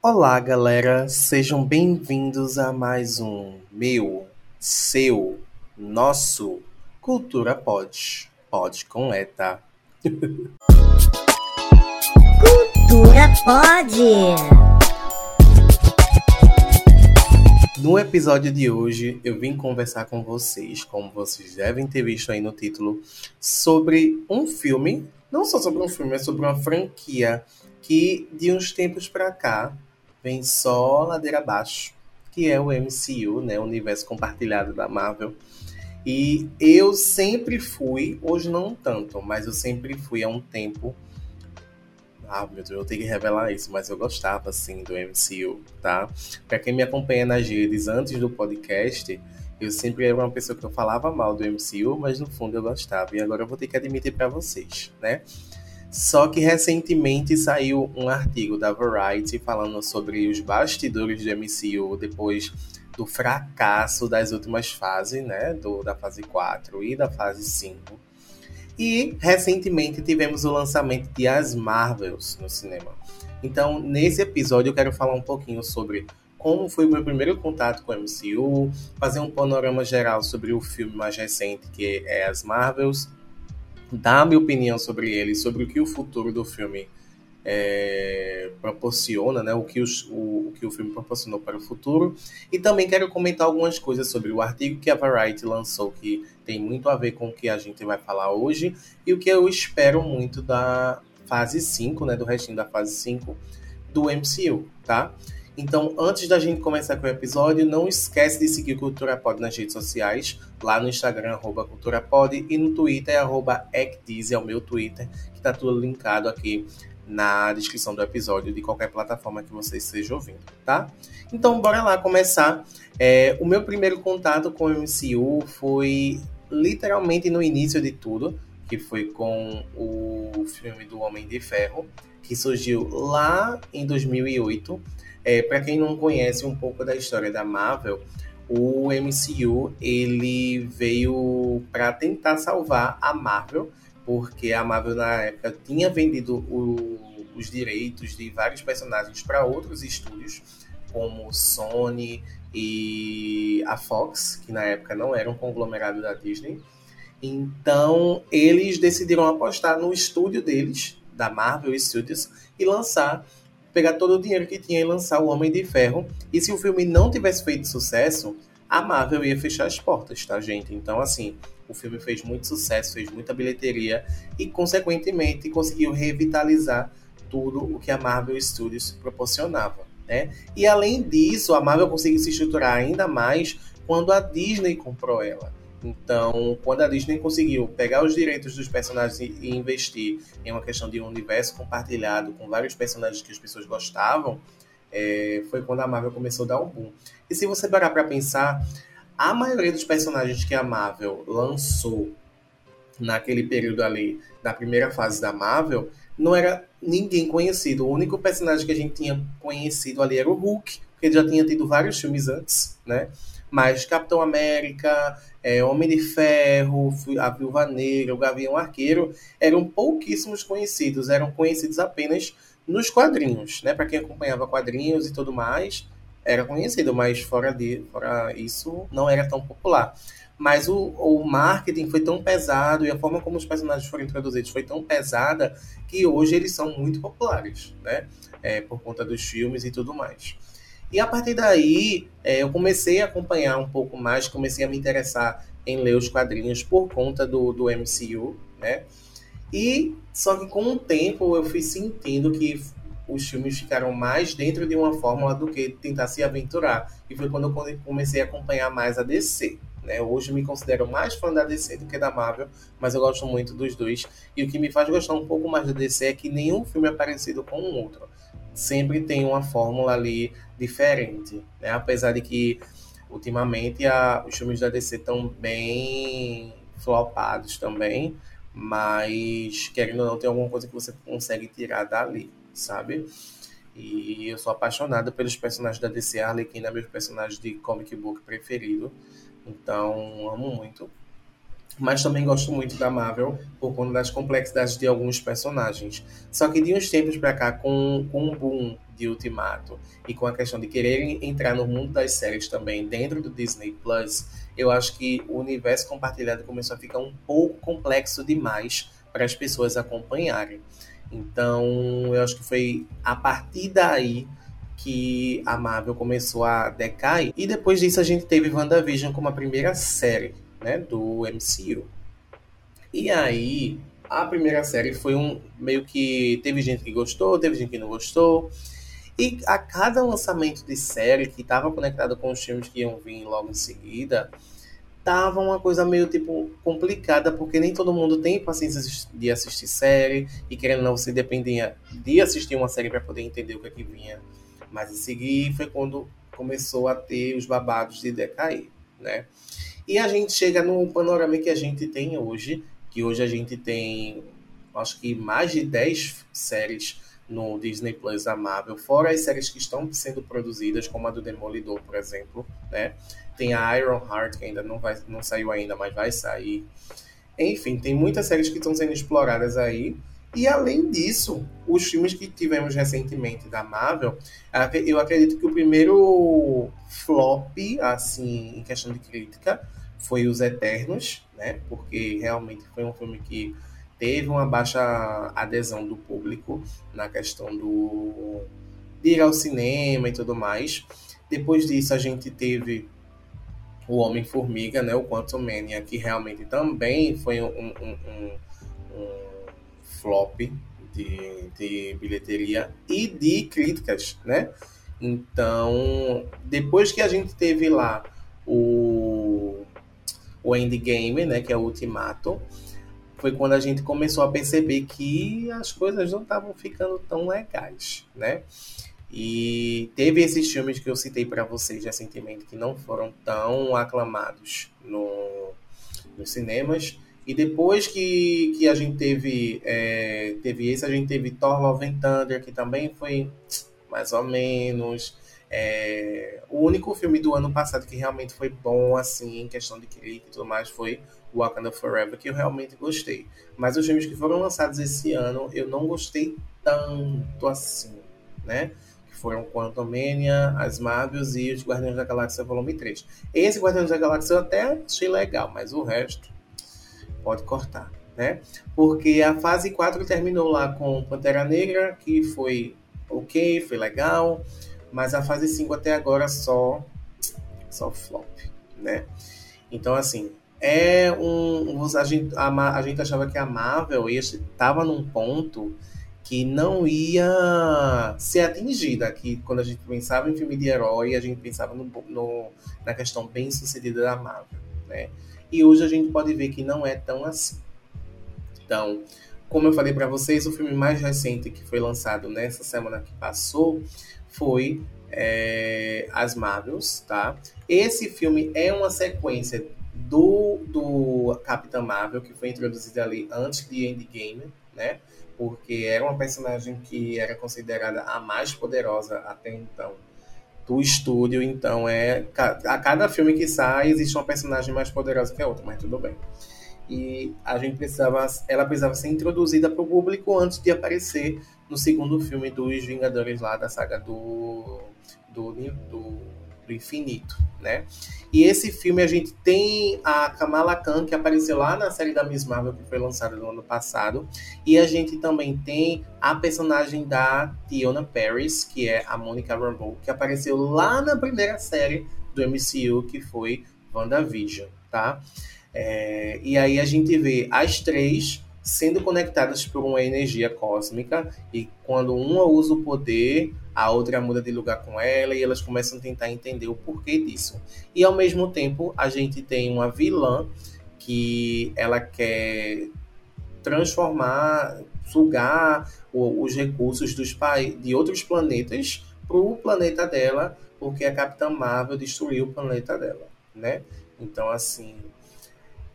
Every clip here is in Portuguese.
Olá, galera, sejam bem-vindos a mais um meu, seu, nosso Cultura Pod. Pod com ETA. Cultura Pod. No episódio de hoje, eu vim conversar com vocês, como vocês devem ter visto aí no título, sobre um filme, não só sobre um filme, mas sobre uma franquia que de uns tempos para cá vem só ladeira abaixo, que é o MCU, né, o universo compartilhado da Marvel. E eu sempre fui, hoje não tanto, mas eu sempre fui há um tempo. Ah, meu Deus, eu tenho que revelar isso, mas eu gostava assim do MCU, tá? Para quem me acompanha nas redes antes do podcast, eu sempre era uma pessoa que eu falava mal do MCU, mas no fundo eu gostava. E agora eu vou ter que admitir para vocês, né? Só que recentemente saiu um artigo da Variety falando sobre os bastidores do MCU depois do fracasso das últimas fases, né? Do, da fase 4 e da fase 5. E recentemente tivemos o lançamento de As Marvels no cinema. Então, nesse episódio, eu quero falar um pouquinho sobre como foi o meu primeiro contato com o MCU, fazer um panorama geral sobre o filme mais recente, que é As Marvels, dar minha opinião sobre ele, sobre o que o futuro do filme é, proporciona, né? O que, os, o, o, que o filme proporcionou para o futuro. E também quero comentar algumas coisas sobre o artigo que a Variety lançou, que tem muito a ver com o que a gente vai falar hoje, e o que eu espero muito da fase 5, né? Do restinho da fase 5 do MCU, tá? Então, antes da gente começar com o episódio, não esquece de seguir Cultura Pod nas redes sociais, lá no Instagram, arroba Cultura Pod, e no Twitter, arroba é o meu Twitter, que tá tudo linkado aqui na descrição do episódio de qualquer plataforma que você esteja ouvindo, tá? Então, bora lá começar. É, o meu primeiro contato com o MCU foi literalmente no início de tudo, que foi com o filme do Homem de Ferro, que surgiu lá em 2008 é, para quem não conhece um pouco da história da Marvel, o MCU ele veio para tentar salvar a Marvel, porque a Marvel na época tinha vendido o, os direitos de vários personagens para outros estúdios, como Sony e a Fox, que na época não era um conglomerado da Disney. Então, eles decidiram apostar no estúdio deles, da Marvel Studios, e lançar pegar todo o dinheiro que tinha e lançar o Homem de Ferro. E se o filme não tivesse feito sucesso, a Marvel ia fechar as portas, tá, gente? Então, assim, o filme fez muito sucesso, fez muita bilheteria e, consequentemente, conseguiu revitalizar tudo o que a Marvel Studios proporcionava, né? E além disso, a Marvel conseguiu se estruturar ainda mais quando a Disney comprou ela. Então, quando a Disney conseguiu pegar os direitos dos personagens e investir em uma questão de um universo compartilhado com vários personagens que as pessoas gostavam, é, foi quando a Marvel começou a dar um boom. E se você parar para pensar, a maioria dos personagens que a Marvel lançou naquele período ali, da primeira fase da Marvel, não era ninguém conhecido. O único personagem que a gente tinha conhecido ali era o Hulk, porque ele já tinha tido vários filmes antes, né? Mas Capitão América, é, Homem de Ferro, a Viúva Negra, o Gavião Arqueiro eram pouquíssimos conhecidos, eram conhecidos apenas nos quadrinhos, né? Para quem acompanhava quadrinhos e tudo mais, era conhecido, mas fora, de, fora isso não era tão popular. Mas o, o marketing foi tão pesado e a forma como os personagens foram introduzidos foi tão pesada que hoje eles são muito populares, né? É, por conta dos filmes e tudo mais. E a partir daí, é, eu comecei a acompanhar um pouco mais, comecei a me interessar em ler os quadrinhos por conta do, do MCU, né? E só que com o tempo eu fui sentindo que os filmes ficaram mais dentro de uma fórmula do que tentar se aventurar. E foi quando eu comecei a acompanhar mais a DC. Né? Hoje eu me considero mais fã da DC do que da Marvel, mas eu gosto muito dos dois. E o que me faz gostar um pouco mais da DC é que nenhum filme é parecido com o outro. Sempre tem uma fórmula ali diferente, né? Apesar de que ultimamente a, os filmes da DC estão bem flopados também, mas querendo ou não, tem alguma coisa que você consegue tirar dali, sabe? E eu sou apaixonada pelos personagens da DC. A Arlequina é meu personagem de comic book preferido. Então, amo muito. Mas também gosto muito da Marvel por conta das complexidades de alguns personagens. Só que de uns tempos para cá, com, com o boom de Ultimato e com a questão de quererem entrar no mundo das séries também dentro do Disney Plus, eu acho que o universo compartilhado começou a ficar um pouco complexo demais para as pessoas acompanharem. Então, eu acho que foi a partir daí que a Marvel começou a decair. E depois disso a gente teve WandaVision como a primeira série né, do MCU. E aí, a primeira série foi um meio que teve gente que gostou, teve gente que não gostou. E a cada lançamento de série que estava conectado com os filmes que iam vir logo em seguida, tava uma coisa meio tipo complicada, porque nem todo mundo tem paciência de assistir série, e querendo ou não, você dependia de assistir uma série para poder entender o que, é que vinha. Mas em seguida foi quando começou a ter os babados de decair, né? E a gente chega no panorama que a gente tem hoje, que hoje a gente tem, acho que mais de 10 séries no Disney Plus da Marvel, fora as séries que estão sendo produzidas, como a do Demolidor, por exemplo, né? Tem a Iron Heart, que ainda não, vai, não saiu ainda, mas vai sair. Enfim, tem muitas séries que estão sendo exploradas aí. E além disso, os filmes que tivemos recentemente da Marvel, eu acredito que o primeiro flop, assim, em questão de crítica, foi Os Eternos, né? Porque realmente foi um filme que teve uma baixa adesão do público na questão do de ir ao cinema e tudo mais. Depois disso a gente teve o Homem-Formiga, né? O Quantum Mania, que realmente também foi um, um, um, um flop de, de bilheteria e de críticas, né? Então, depois que a gente teve lá o o Endgame, né, que é o Ultimato, foi quando a gente começou a perceber que as coisas não estavam ficando tão legais, né? E teve esses filmes que eu citei para vocês recentemente que não foram tão aclamados no, nos cinemas. E depois que, que a gente teve, é, teve esse, a gente teve Thor Love and Thunder, que também foi mais ou menos. É, o único filme do ano passado que realmente foi bom, assim, em questão de crítica e tudo mais, foi Wakanda Forever, que eu realmente gostei. Mas os filmes que foram lançados esse ano, eu não gostei tanto assim, né? Que foram Quantum Mania, As Marvels e os Guardiões da Galáxia Volume 3. Esse Guardiões da Galáxia eu até achei legal, mas o resto pode cortar, né? Porque a fase 4 terminou lá com Pantera Negra, que foi ok, foi legal. Mas a fase 5 até agora só só flop, né? Então assim, é um a gente, a, a gente achava que a Marvel estava num ponto que não ia ser atingida, que quando a gente pensava em filme de herói, a gente pensava no, no, na questão bem sucedida da Marvel, né? E hoje a gente pode ver que não é tão assim. Então, como eu falei para vocês, o filme mais recente que foi lançado nessa semana que passou foi é, As Marvels, tá? Esse filme é uma sequência do, do Capitã Marvel, que foi introduzida ali antes de Endgame, né? Porque era uma personagem que era considerada a mais poderosa até então do estúdio, então é a cada filme que sai existe uma personagem mais poderosa que a outra, mas tudo bem. E a gente precisava, ela precisava ser introduzida para o público antes de aparecer no segundo filme dos Vingadores lá da saga do, do, do, do infinito, né? E esse filme a gente tem a Kamala Khan, que apareceu lá na série da Miss Marvel, que foi lançada no ano passado. E a gente também tem a personagem da Tiona Paris, que é a Monica Rambeau, que apareceu lá na primeira série do MCU, que foi WandaVision, tá? É, e aí a gente vê as três sendo conectadas por uma energia cósmica e quando uma usa o poder, a outra muda de lugar com ela e elas começam a tentar entender o porquê disso. E ao mesmo tempo, a gente tem uma vilã que ela quer transformar, sugar os recursos dos de outros planetas para o planeta dela, porque a Capitã Marvel destruiu o planeta dela, né? Então, assim,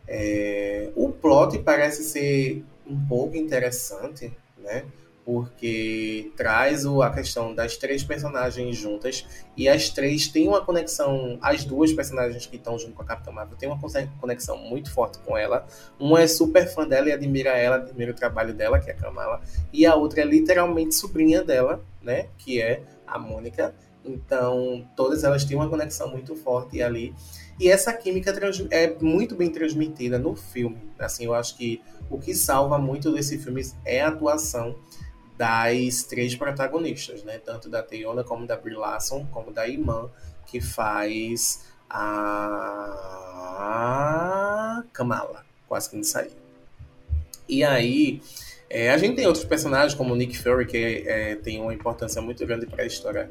é, o plot parece ser um pouco interessante, né? porque traz o, a questão das três personagens juntas e as três têm uma conexão, as duas personagens que estão junto com a Capitã Marvel têm uma conexão muito forte com ela. Uma é super fã dela e admira ela, admira o trabalho dela, que é a Kamala, e a outra é literalmente sobrinha dela, né, que é a Mônica. Então, todas elas têm uma conexão muito forte ali. E essa química é muito bem transmitida no filme. Assim, eu acho que o que salva muito desse filme é a atuação das três protagonistas, né? Tanto da Teona como da Brie Larson, como da Iman, que faz a Kamala. Quase que não saiu. E aí, é, a gente tem outros personagens, como Nick Fury, que é, tem uma importância muito grande para a história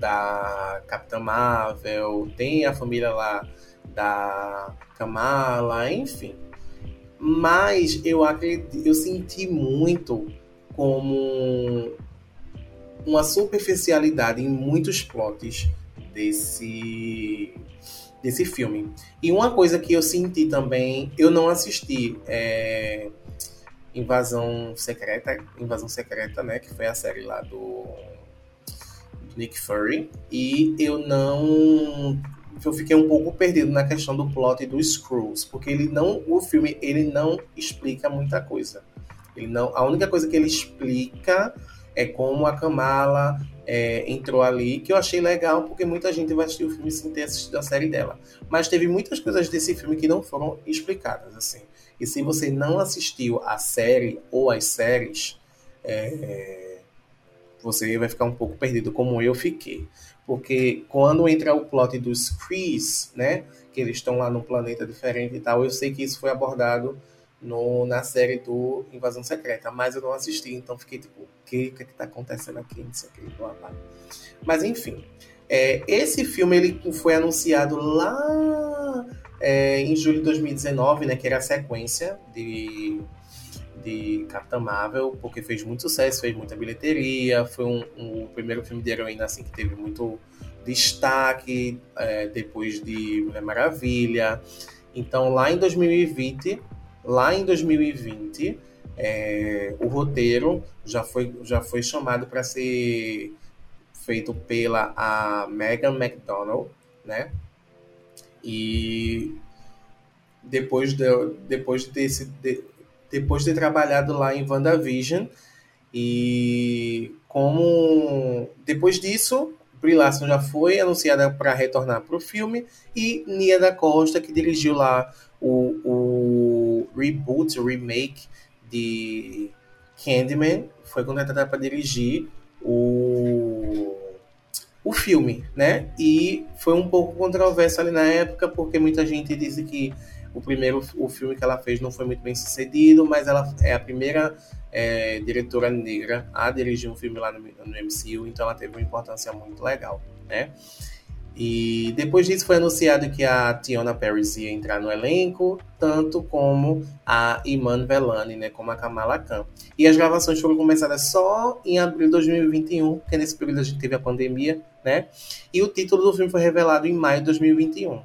da Capitã Marvel, tem a família lá da Kamala, enfim. Mas eu acredito, eu senti muito como uma superficialidade em muitos plots desse desse filme. E uma coisa que eu senti também, eu não assisti é, Invasão Secreta, Invasão Secreta, né, que foi a série lá do, do Nick Fury, e eu não eu fiquei um pouco perdido na questão do plot dos Screws, porque ele não, o filme ele não explica muita coisa. Ele não, a única coisa que ele explica é como a Kamala é, entrou ali, que eu achei legal, porque muita gente vai assistir o filme sem ter assistido a série dela. Mas teve muitas coisas desse filme que não foram explicadas, assim. E se você não assistiu a série ou as séries, é, você vai ficar um pouco perdido, como eu fiquei. Porque quando entra o plot dos Krees, né, que eles estão lá num planeta diferente e tal, eu sei que isso foi abordado no, na série do Invasão Secreta, mas eu não assisti, então fiquei tipo, o que, que, que tá acontecendo aqui? Não sei o que, blá, blá. Mas enfim, é, esse filme ele foi anunciado lá é, em julho de 2019, né, que era a sequência de, de Capitã Marvel, porque fez muito sucesso, fez muita bilheteria, foi um, um, o primeiro filme de heroína assim, que teve muito destaque é, depois de Mulher Maravilha. Então, lá em 2020, Lá em 2020, é, o roteiro já foi, já foi chamado para ser feito pela a Megan McDonald, né? E depois de, depois desse de, depois de ter trabalhado lá em WandaVision e como depois disso Brie Larson já foi anunciada para retornar para o filme e Nia da Costa que dirigiu lá o, o reboot, remake de Candyman, foi contratada para dirigir o, o filme, né? E foi um pouco controverso ali na época, porque muita gente disse que o primeiro o filme que ela fez não foi muito bem sucedido, mas ela é a primeira é, diretora negra a dirigir um filme lá no, no MCU, então ela teve uma importância muito legal, né? E depois disso foi anunciado que a Tiona Paris ia entrar no elenco, tanto como a Iman Velani, né, como a Kamala Khan. E as gravações foram começadas só em abril de 2021, porque nesse período a gente teve a pandemia, né? E o título do filme foi revelado em maio de 2021.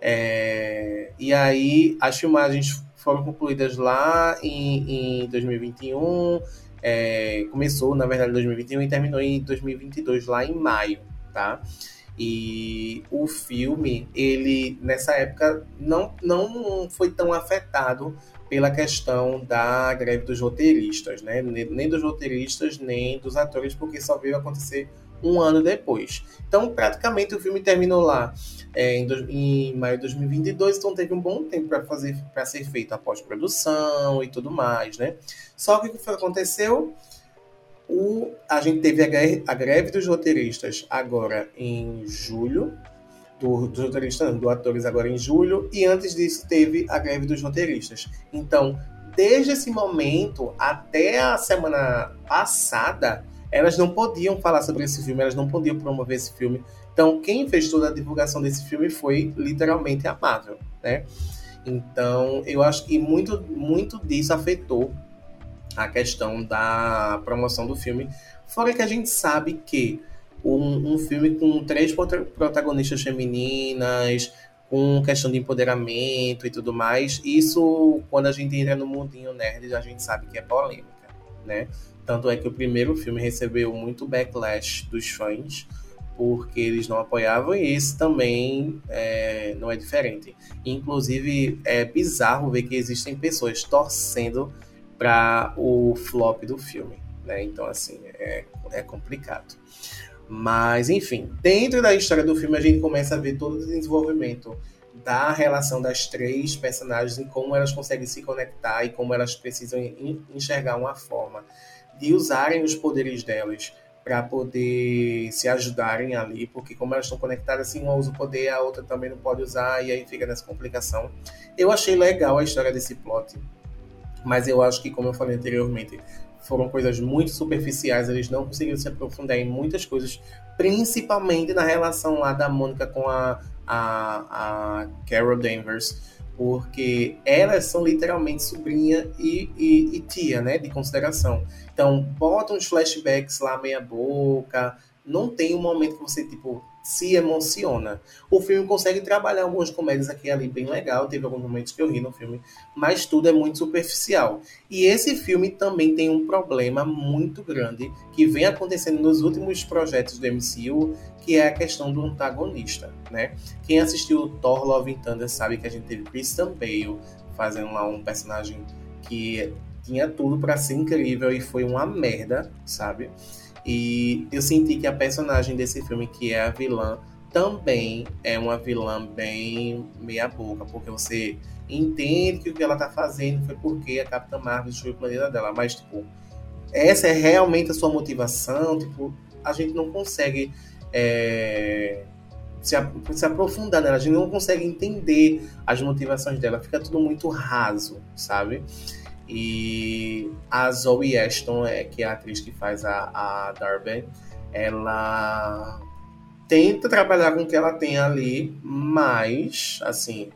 É... E aí as filmagens foram concluídas lá em, em 2021, é... começou na verdade em 2021 e terminou em 2022 lá em maio, tá? E o filme, ele nessa época não, não foi tão afetado pela questão da greve dos roteiristas, né? Nem dos roteiristas, nem dos atores, porque só veio acontecer um ano depois. Então, praticamente o filme terminou lá é, em, do, em, maio de 2022, então teve um bom tempo para fazer para ser feito a pós-produção e tudo mais, né? Só que o que aconteceu? O, a gente teve a greve, a greve dos roteiristas agora em julho, do, dos roteiristas, do atores agora em julho, e antes disso teve a greve dos roteiristas. Então, desde esse momento até a semana passada, elas não podiam falar sobre esse filme, elas não podiam promover esse filme. Então, quem fez toda a divulgação desse filme foi literalmente a Marvel, né? Então, eu acho que muito, muito disso afetou a questão da promoção do filme. Fora que a gente sabe que um, um filme com três protagonistas femininas, com questão de empoderamento e tudo mais, isso, quando a gente entra no mundinho nerd, a gente sabe que é polêmica, né? Tanto é que o primeiro filme recebeu muito backlash dos fãs, porque eles não apoiavam, e esse também é, não é diferente. Inclusive, é bizarro ver que existem pessoas torcendo para o flop do filme. Né? Então, assim, é, é complicado. Mas, enfim, dentro da história do filme, a gente começa a ver todo o desenvolvimento da relação das três personagens e como elas conseguem se conectar e como elas precisam enxergar uma forma de usarem os poderes delas para poder se ajudarem ali, porque como elas estão conectadas, assim, uma usa o poder, a outra também não pode usar, e aí fica nessa complicação. Eu achei legal a história desse plot, mas eu acho que, como eu falei anteriormente, foram coisas muito superficiais, eles não conseguiram se aprofundar em muitas coisas, principalmente na relação lá da Mônica com a, a, a Carol Danvers, porque elas são literalmente sobrinha e, e, e, tia, né, de consideração. Então, botam uns flashbacks lá meia boca, não tem um momento que você, tipo, se emociona. O filme consegue trabalhar algumas comédias aqui e ali bem legal, teve alguns momentos que eu ri no filme, mas tudo é muito superficial. E esse filme também tem um problema muito grande que vem acontecendo nos últimos projetos do MCU, que é a questão do antagonista, né? Quem assistiu Thor Love and Thunder sabe que a gente teve Christian Bale fazendo lá um personagem que tinha tudo para ser incrível e foi uma merda, sabe? E eu senti que a personagem desse filme, que é a vilã, também é uma vilã bem meia-boca, porque você entende que o que ela tá fazendo foi porque a Capitã Marvel destruiu o planeta dela, mas, tipo, essa é realmente a sua motivação, tipo, a gente não consegue é, se, aprofundar nela, a gente não consegue entender as motivações dela, fica tudo muito raso, sabe? E a Zoe Ashton, é, que é a atriz que faz a, a Darby, ela tenta trabalhar com o que ela tem ali, mas, assim,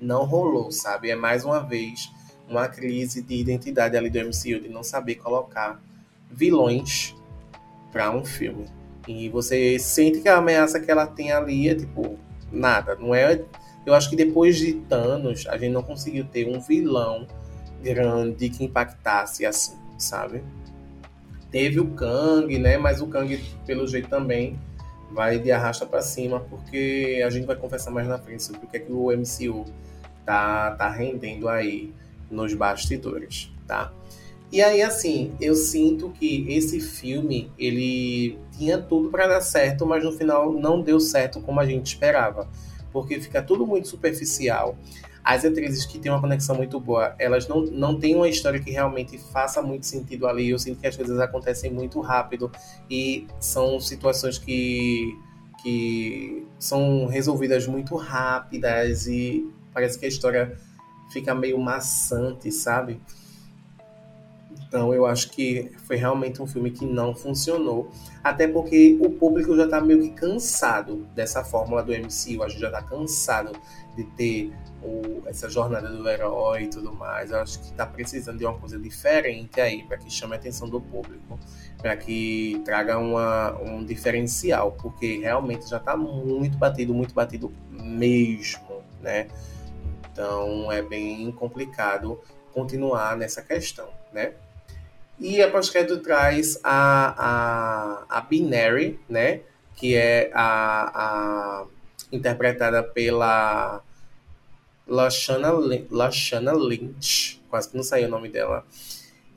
não rolou, sabe? É mais uma vez uma crise de identidade ali do MCU, de não saber colocar vilões para um filme. E você sente que a ameaça que ela tem ali é tipo nada, não é? Eu acho que depois de Thanos, a gente não conseguiu ter um vilão grande que impactasse assim, sabe? Teve o Kang, né? Mas o Kang, pelo jeito, também vai de arrasta para cima, porque a gente vai conversar mais na frente sobre o que é que o MCU tá, tá rendendo aí nos bastidores, tá? E aí, assim, eu sinto que esse filme, ele tinha tudo para dar certo, mas no final não deu certo como a gente esperava. Porque fica tudo muito superficial as atrizes que têm uma conexão muito boa, elas não, não têm uma história que realmente faça muito sentido ali. Eu sinto que as coisas acontecem muito rápido e são situações que, que são resolvidas muito rápidas e parece que a história fica meio maçante, sabe? Então eu acho que foi realmente um filme que não funcionou. Até porque o público já está meio que cansado dessa fórmula do MCU. A gente já está cansado de ter o, essa jornada do herói e tudo mais. Eu acho que está precisando de uma coisa diferente aí, para que chame a atenção do público, para que traga uma, um diferencial, porque realmente já está muito batido, muito batido mesmo, né? Então é bem complicado continuar nessa questão, né? E a pós-crédito traz a, a, a Binary, né? Que é a, a interpretada pela Lashana, Lashana Lynch, quase que não saiu o nome dela.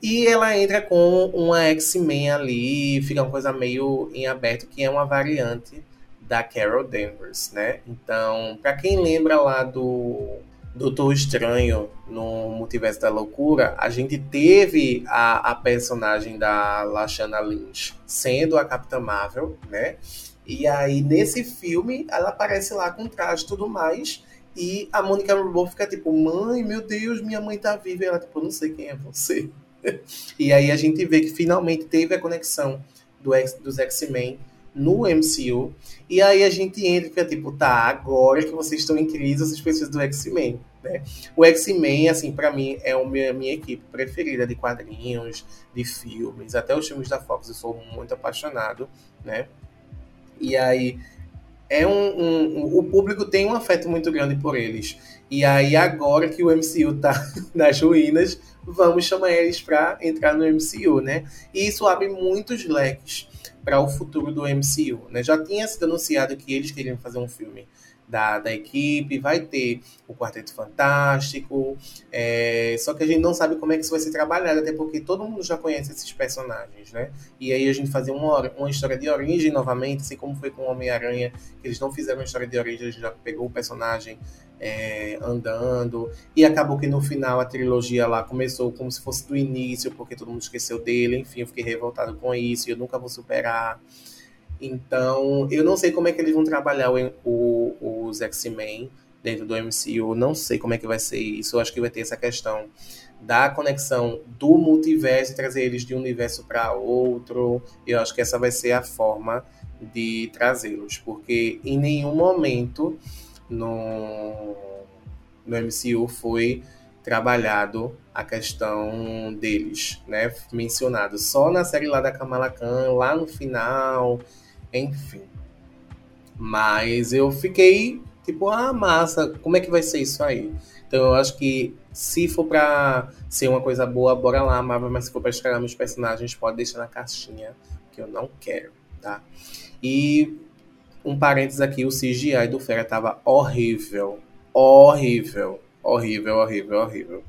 E ela entra com uma X-Men ali, fica uma coisa meio em aberto, que é uma variante da Carol Danvers, né? Então, para quem lembra lá do Doutor Estranho no Multiverso da Loucura, a gente teve a, a personagem da Lashana Lynch sendo a Capitã Marvel, né? E aí, nesse filme, ela aparece lá com traje e tudo mais. E a Mônica Rambeau fica tipo, mãe, meu Deus, minha mãe tá viva. E ela, tipo, não sei quem é você. e aí a gente vê que finalmente teve a conexão do X, dos X-Men no MCU. E aí a gente entra e fica tipo, tá, agora que vocês estão em crise, vocês precisam do X-Men. Né? O X-Men, assim, para mim, é a minha, minha equipe preferida de quadrinhos, de filmes, até os filmes da Fox, eu sou muito apaixonado, né? E aí é um, um, o público tem um afeto muito grande por eles. E aí, agora que o MCU tá nas ruínas, vamos chamar eles para entrar no MCU, né? E isso abre muitos leques para o futuro do MCU, né? Já tinha sido anunciado que eles queriam fazer um filme da, da equipe, vai ter o Quarteto Fantástico, é, só que a gente não sabe como é que isso vai ser trabalhado, até porque todo mundo já conhece esses personagens, né? E aí a gente fazer uma, uma história de origem novamente, assim como foi com o Homem-Aranha, que eles não fizeram uma história de origem, a gente já pegou o personagem é, andando, e acabou que no final a trilogia lá começou como se fosse do início, porque todo mundo esqueceu dele, enfim, eu fiquei revoltado com isso, e eu nunca vou superar. Então, eu não sei como é que eles vão trabalhar o, o, os X-Men dentro do MCU. Não sei como é que vai ser isso. Eu acho que vai ter essa questão da conexão do multiverso e trazer eles de um universo para outro. Eu acho que essa vai ser a forma de trazê-los, porque em nenhum momento no, no MCU foi trabalhado a questão deles, né? Mencionado só na série lá da Kamala Khan, lá no final, enfim. Mas eu fiquei tipo, ah, massa, como é que vai ser isso aí? Então eu acho que se for pra ser uma coisa boa, bora lá, Marvel, mas se for pra estragar meus personagens, pode deixar na caixinha, que eu não quero, tá? E um parênteses aqui, o CGI do Fera tava horrível. Horrível. Horrível, horrível, horrível.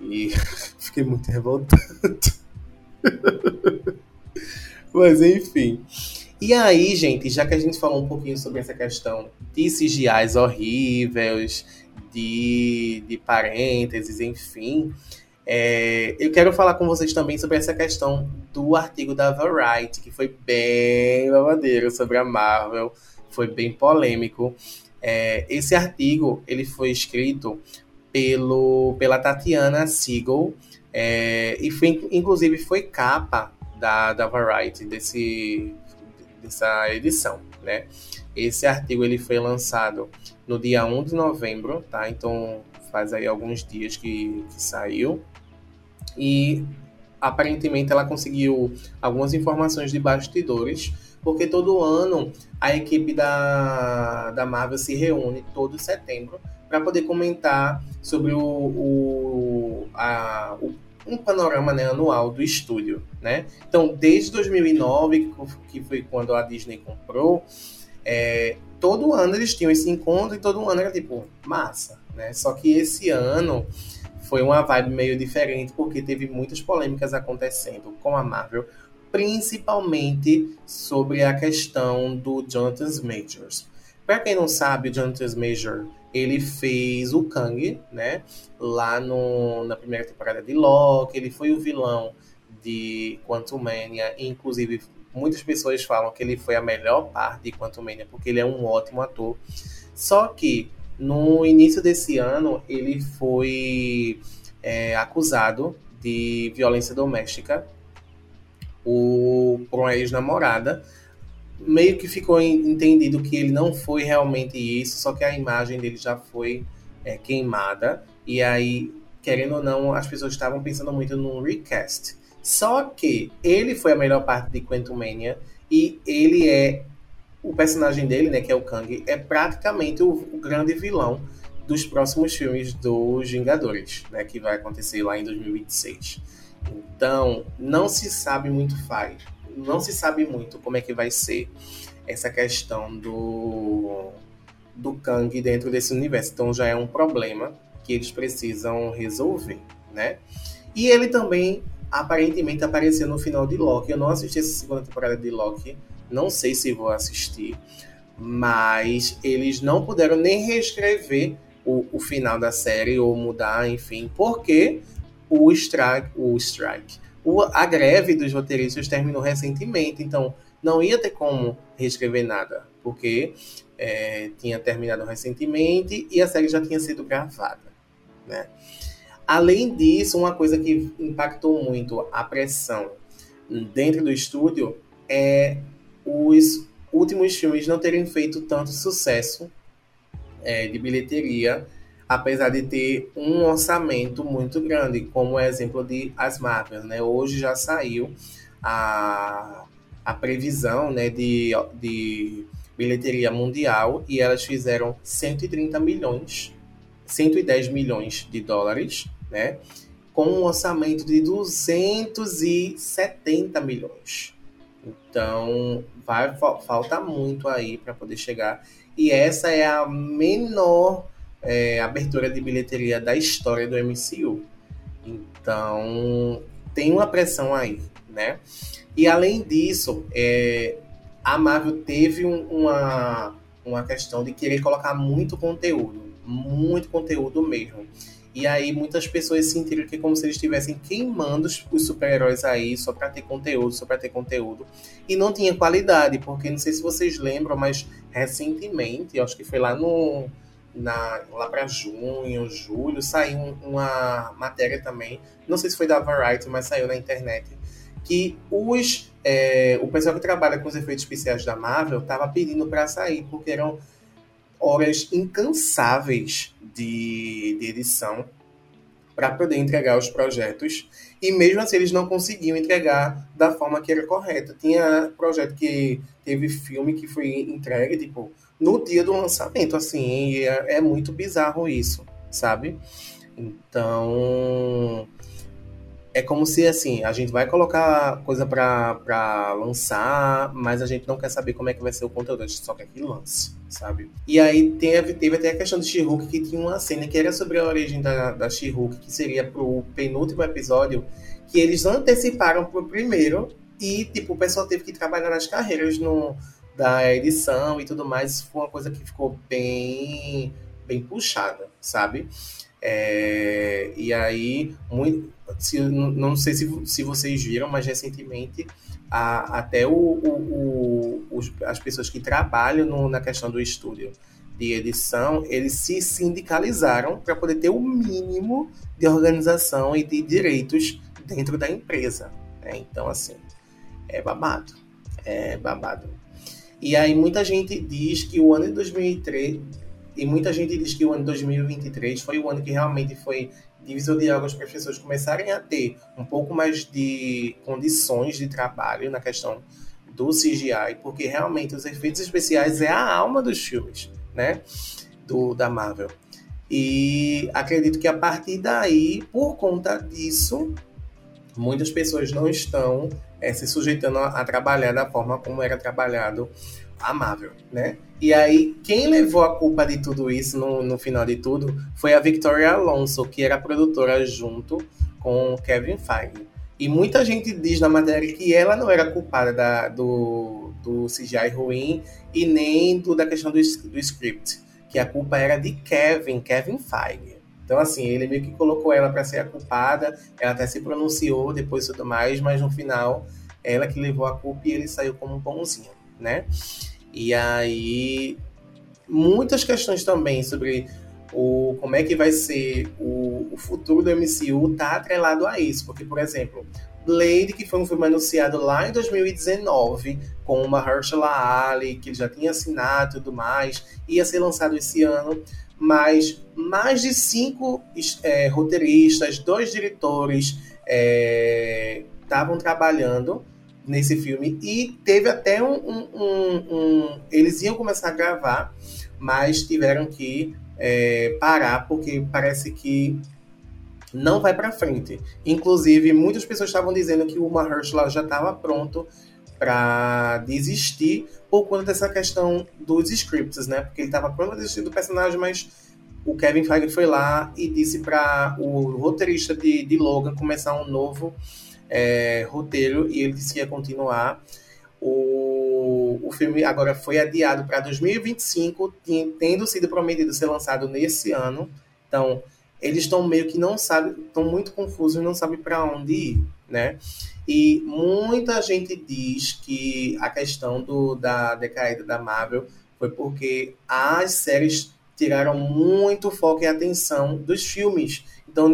E fiquei muito revoltado. Mas enfim. E aí, gente, já que a gente falou um pouquinho sobre essa questão de CGIs horríveis, de, de parênteses, enfim, é, eu quero falar com vocês também sobre essa questão do artigo da Variety, que foi bem babadeiro sobre a Marvel, foi bem polêmico. É, esse artigo ele foi escrito pelo, pela Tatiana Siegel é, e foi, inclusive foi capa da, da Variety desse dessa edição, né? Esse artigo ele foi lançado no dia 1 de novembro, tá? Então faz aí alguns dias que, que saiu. E aparentemente ela conseguiu algumas informações de bastidores, porque todo ano a equipe da, da Marvel se reúne todo setembro para poder comentar sobre o, o, a, o um panorama né, anual do estúdio, né? Então, desde 2009, que foi quando a Disney comprou, é, todo ano eles tinham esse encontro e todo ano era tipo, massa, né? Só que esse ano foi uma vibe meio diferente porque teve muitas polêmicas acontecendo com a Marvel, principalmente sobre a questão do Jonathan Majors. Para quem não sabe, Jonathan Major ele fez o Kang, né? Lá no, na primeira temporada de Loki. Ele foi o vilão de Quantum Mania. Inclusive, muitas pessoas falam que ele foi a melhor parte de Quantum Mania, porque ele é um ótimo ator. Só que no início desse ano ele foi é, acusado de violência doméstica por uma ex-namorada meio que ficou entendido que ele não foi realmente isso, só que a imagem dele já foi é, queimada. E aí, querendo ou não, as pessoas estavam pensando muito no recast. Só que ele foi a melhor parte de Quantum Mania e ele é o personagem dele, né, que é o Kang, é praticamente o, o grande vilão dos próximos filmes dos Vingadores, né, que vai acontecer lá em 2026. Então, não se sabe muito faz não se sabe muito como é que vai ser essa questão do, do Kang dentro desse universo. Então já é um problema que eles precisam resolver, né? E ele também aparentemente apareceu no final de Loki. Eu não assisti essa segunda temporada de Loki, não sei se vou assistir, mas eles não puderam nem reescrever o, o final da série ou mudar, enfim, porque o strike, o strike, o, a greve dos roteiristas terminou recentemente, então não ia ter como reescrever nada, porque é, tinha terminado recentemente e a série já tinha sido gravada. Né? Além disso, uma coisa que impactou muito a pressão dentro do estúdio é os últimos filmes não terem feito tanto sucesso é, de bilheteria apesar de ter um orçamento muito grande, como o exemplo de As Marvels, né? Hoje já saiu a, a previsão né, de, de bilheteria mundial e elas fizeram 130 milhões, 110 milhões de dólares, né? Com um orçamento de 270 milhões. Então, vai falta muito aí para poder chegar. E essa é a menor é, abertura de bilheteria da história do MCU. Então, tem uma pressão aí, né? E além disso, é, a Marvel teve um, uma, uma questão de querer colocar muito conteúdo, muito conteúdo mesmo. E aí muitas pessoas sentiram que é como se eles estivessem queimando os super-heróis aí só para ter conteúdo, só para ter conteúdo. E não tinha qualidade, porque não sei se vocês lembram, mas recentemente, acho que foi lá no na, lá para junho, julho, saiu uma matéria também, não sei se foi da Variety, mas saiu na internet, que os, é, o pessoal que trabalha com os efeitos especiais da Marvel estava pedindo para sair, porque eram horas incansáveis de, de edição para poder entregar os projetos. E mesmo assim eles não conseguiam entregar da forma que era correta. Tinha projeto que teve filme que foi entregue, tipo, no dia do lançamento, assim, é, é muito bizarro isso, sabe? Então, é como se assim, a gente vai colocar coisa para lançar, mas a gente não quer saber como é que vai ser o conteúdo, a gente só quer que lance, sabe? E aí teve, teve até a questão de She-Hulk, que tinha uma cena que era sobre a origem da, da She-Hulk, que seria pro penúltimo episódio, que eles anteciparam pro primeiro, e tipo, o pessoal teve que trabalhar nas carreiras no, da edição e tudo mais, foi uma coisa que ficou bem, bem puxada, sabe? É, e aí, muito, se, não sei se, se vocês viram, mas recentemente a, até o, o, o as pessoas que trabalham no, na questão do estúdio de edição, eles se sindicalizaram para poder ter o mínimo de organização e de direitos dentro da empresa. Né? Então, assim, é babado. É babado. E aí muita gente diz que o ano de 2003 e muita gente diz que o ano de 2023 foi o ano que realmente foi divisor de águas para as pessoas começarem a ter um pouco mais de condições de trabalho na questão do CGI, porque realmente os efeitos especiais é a alma dos filmes, né? Do, da Marvel. E acredito que a partir daí, por conta disso, muitas pessoas não estão é, se sujeitando a, a, trabalhar da forma como era trabalhado amável, né? E aí, quem levou a culpa de tudo isso no, no final de tudo foi a Victoria Alonso, que era produtora junto com Kevin Feige. E muita gente diz na matéria que ela não era culpada da, do, do CGI ruim e nem do, da questão do, do script, que a culpa era de Kevin, Kevin Feige. Então, assim, ele meio que colocou ela para ser a culpada, ela até se pronunciou depois tudo mais, mas no final, ela que levou a culpa e ele saiu como um bonzinho, né? E aí, muitas questões também sobre o, como é que vai ser o, o futuro do MCU tá atrelado a isso. Porque, por exemplo, Blade, que foi um filme anunciado lá em 2019, com uma Mahershala Ali, que ele já tinha assinado e tudo mais, ia ser lançado esse ano, mas mais de cinco é, roteiristas, dois diretores estavam é, trabalhando nesse filme e teve até um, um, um, um, Eles iam começar a gravar, mas tiveram que é, parar porque parece que não vai para frente. Inclusive, muitas pessoas estavam dizendo que o Mahershala já estava pronto para desistir por conta dessa questão dos scripts, né? Porque ele estava pronto para desistir do personagem, mas o Kevin Feige foi lá e disse para o roteirista de, de Logan começar um novo é, roteiro e ele disse que ia continuar. O, o filme agora foi adiado para 2025, tendo sido prometido ser lançado nesse ano. Então, eles estão meio que não sabem, estão muito confusos e não sabem para onde ir, né? E muita gente diz que a questão do, da decaída da Marvel foi porque as séries tiraram muito foco e atenção dos filmes. Então,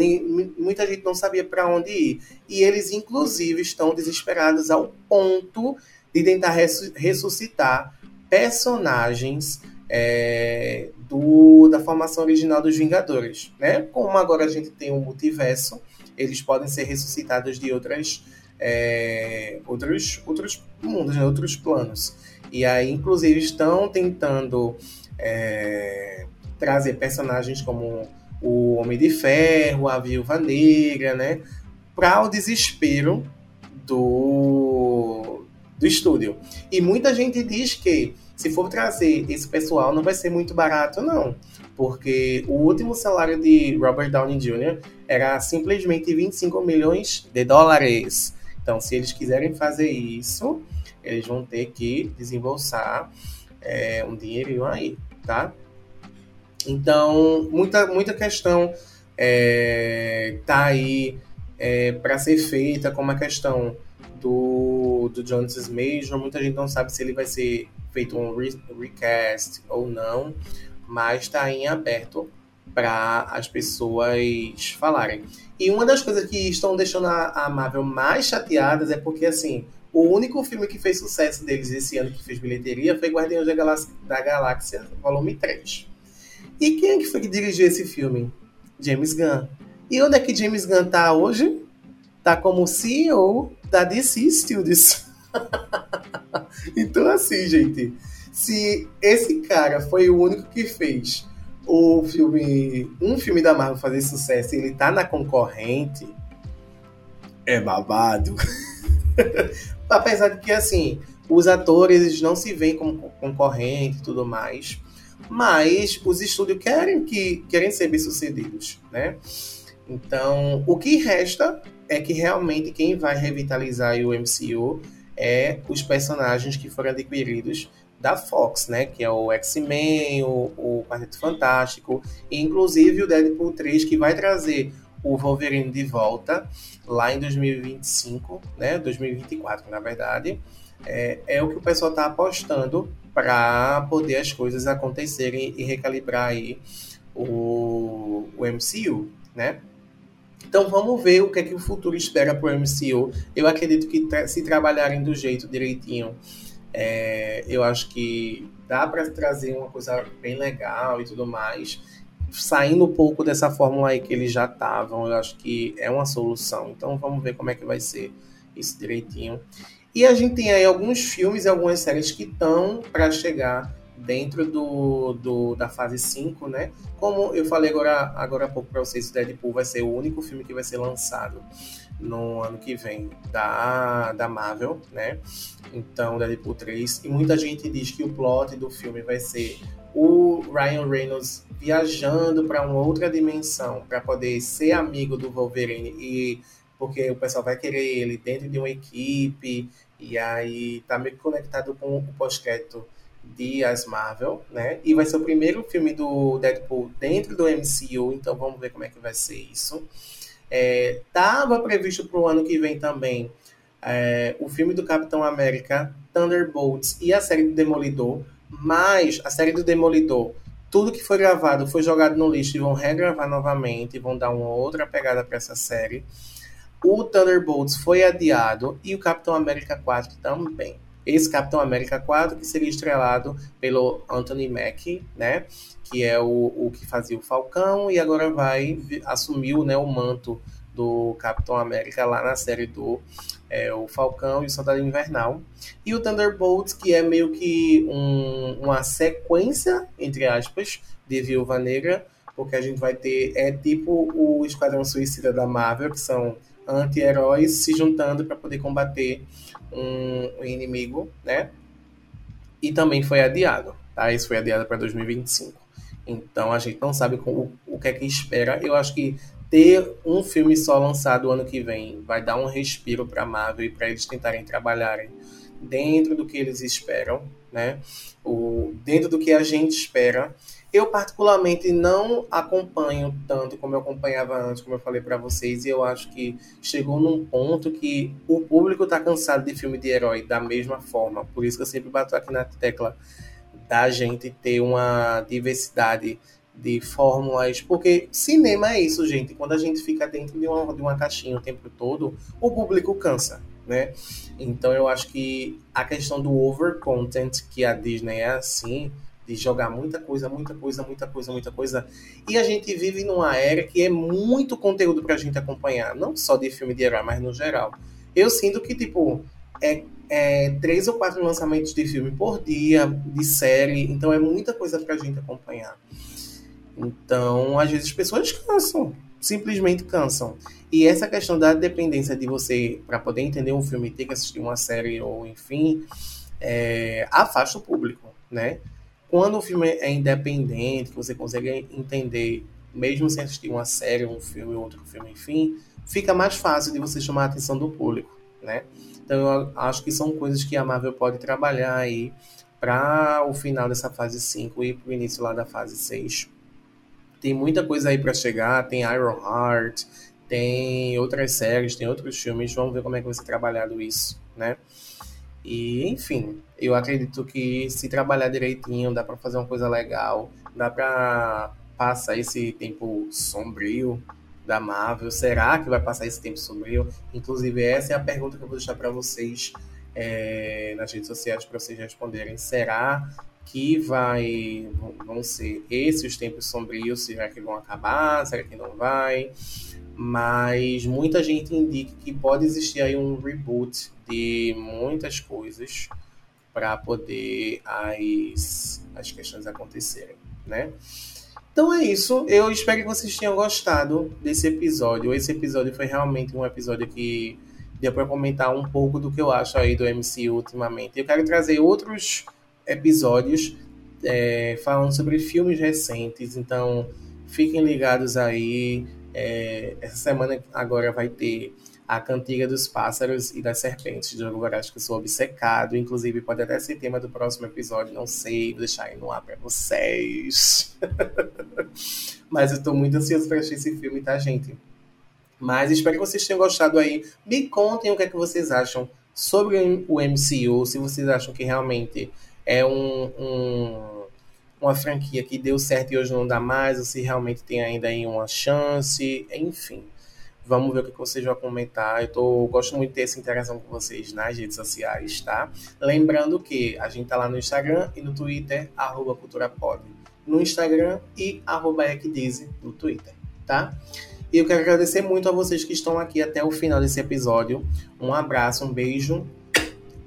muita gente não sabia para onde ir. E eles, inclusive, estão desesperados ao ponto de tentar ressuscitar personagens é, do, da formação original dos Vingadores. Né? Como agora a gente tem um multiverso, eles podem ser ressuscitados de outras, é, outros, outros mundos, né? outros planos. E aí, inclusive, estão tentando é, trazer personagens como o Homem de Ferro, a Viúva Negra, né? Para o desespero do, do estúdio. E muita gente diz que se for trazer esse pessoal não vai ser muito barato, não. Porque o último salário de Robert Downey Jr. era simplesmente 25 milhões de dólares. Então, se eles quiserem fazer isso, eles vão ter que desembolsar é, um dinheirinho aí, tá? Então, muita, muita questão é, tá aí é, para ser feita, como a questão do, do Jonas Major. Muita gente não sabe se ele vai ser feito um re recast ou não, mas está em aberto para as pessoas falarem. E uma das coisas que estão deixando a, a Marvel mais chateadas é porque, assim, o único filme que fez sucesso deles esse ano, que fez bilheteria, foi Guardiões da Galáxia, da Galáxia volume 3. E quem é que foi que dirigiu esse filme? James Gunn. E onde é que James Gunn tá hoje? Tá como CEO da DC Studios. então, assim, gente, se esse cara foi o único que fez o filme, um filme da Marvel fazer sucesso e ele tá na concorrente, é babado. Apesar de que, assim, os atores não se veem como concorrente e tudo mais, mas os estúdios querem que querem ser bem-sucedidos, né? Então, o que resta é que realmente quem vai revitalizar o MCU é os personagens que foram adquiridos da Fox, né? Que é o X-Men, o, o Quarteto Fantástico, e inclusive o Deadpool 3, que vai trazer o Wolverine de volta lá em 2025, né? 2024, na verdade. É, é o que o pessoal está apostando para poder as coisas acontecerem e recalibrar aí o, o MCU, né? Então vamos ver o que é que o futuro espera para o MCU. Eu acredito que tra se trabalharem do jeito direitinho, é, eu acho que dá para trazer uma coisa bem legal e tudo mais. Saindo um pouco dessa fórmula aí que eles já estavam, eu acho que é uma solução. Então vamos ver como é que vai ser isso direitinho. E a gente tem aí alguns filmes e algumas séries que estão para chegar dentro do, do, da fase 5, né? Como eu falei agora, agora há pouco para vocês, o Deadpool vai ser o único filme que vai ser lançado no ano que vem da, da Marvel, né? Então, Deadpool 3. E muita gente diz que o plot do filme vai ser o Ryan Reynolds viajando para uma outra dimensão para poder ser amigo do Wolverine e porque o pessoal vai querer ele dentro de uma equipe e aí tá meio conectado com o pós-crédito de As Marvel, né? E vai ser o primeiro filme do Deadpool dentro do MCU, então vamos ver como é que vai ser isso. É, tava previsto para o ano que vem também é, o filme do Capitão América, Thunderbolts e a série do Demolidor, mas a série do Demolidor, tudo que foi gravado foi jogado no lixo e vão regravar novamente, vão dar uma outra pegada para essa série. O Thunderbolts foi adiado e o Capitão América 4 também. Esse Capitão América 4 que seria estrelado pelo Anthony Mackie, né? Que é o, o que fazia o Falcão e agora vai assumir né, o manto do Capitão América lá na série do é, o Falcão e o Soldado Invernal. E o Thunderbolts, que é meio que um, uma sequência, entre aspas, de Viúva Negra, porque a gente vai ter, é tipo o Esquadrão Suicida da Marvel, que são anti-heróis se juntando para poder combater um, inimigo, né? E também foi adiado, tá? Isso foi adiado para 2025. Então a gente não sabe o, o que é que espera. Eu acho que ter um filme só lançado ano que vem vai dar um respiro para Marvel e para eles tentarem trabalharem dentro do que eles esperam, né? O, dentro do que a gente espera eu, particularmente, não acompanho tanto como eu acompanhava antes, como eu falei para vocês, e eu acho que chegou num ponto que o público está cansado de filme de herói da mesma forma. Por isso que eu sempre bato aqui na tecla da gente ter uma diversidade de fórmulas, porque cinema é isso, gente. Quando a gente fica dentro de uma, de uma caixinha o tempo todo, o público cansa, né? Então eu acho que a questão do over content, que a Disney é assim, de jogar muita coisa, muita coisa, muita coisa, muita coisa. E a gente vive numa era que é muito conteúdo pra gente acompanhar, não só de filme de herói, mas no geral. Eu sinto que, tipo, é, é três ou quatro lançamentos de filme por dia, de série, então é muita coisa pra gente acompanhar. Então, às vezes as pessoas cansam, simplesmente cansam. E essa questão da dependência de você, para poder entender um filme, ter que assistir uma série ou enfim, é, afasta o público, né? Quando o filme é independente, que você consegue entender, mesmo sem assistir uma série, um filme, outro filme, enfim, fica mais fácil de você chamar a atenção do público, né? Então eu acho que são coisas que a Marvel pode trabalhar aí para o final dessa fase 5 e para o início lá da fase 6. Tem muita coisa aí para chegar, tem Iron Heart, tem outras séries, tem outros filmes, vamos ver como é que vai ser trabalhado isso, né? E, enfim, eu acredito que se trabalhar direitinho, dá para fazer uma coisa legal, dá para passar esse tempo sombrio da Marvel. Será que vai passar esse tempo sombrio? Inclusive, essa é a pergunta que eu vou deixar para vocês é, nas redes sociais para vocês responderem. Será que vai vão ser esses os tempos sombrios? Será que vão acabar? Será que não vai? Mas muita gente indica que pode existir aí um reboot de muitas coisas para poder as, as questões acontecerem, né? Então é isso. Eu espero que vocês tenham gostado desse episódio. Esse episódio foi realmente um episódio que deu para comentar um pouco do que eu acho aí do MCU ultimamente. Eu quero trazer outros episódios é, falando sobre filmes recentes. Então fiquem ligados aí. É, essa semana agora vai ter a Cantiga dos Pássaros e das Serpentes de Diogo Voraz, que sou obcecado. Inclusive, pode até ser tema do próximo episódio, não sei, vou deixar aí no ar pra vocês. Mas eu tô muito ansioso pra assistir esse filme, tá, gente? Mas espero que vocês tenham gostado aí. Me contem o que é que vocês acham sobre o MCU, se vocês acham que realmente é um, um uma franquia que deu certo e hoje não dá mais, ou se realmente tem ainda aí uma chance, enfim. Vamos ver o que vocês vão comentar. Eu tô, gosto muito de ter essa interação com vocês nas redes sociais, tá? Lembrando que a gente tá lá no Instagram e no Twitter, arroba culturapod. No Instagram e arroba no Twitter, tá? E eu quero agradecer muito a vocês que estão aqui até o final desse episódio. Um abraço, um beijo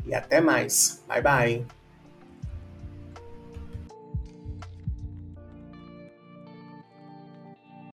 e até mais. Bye, bye.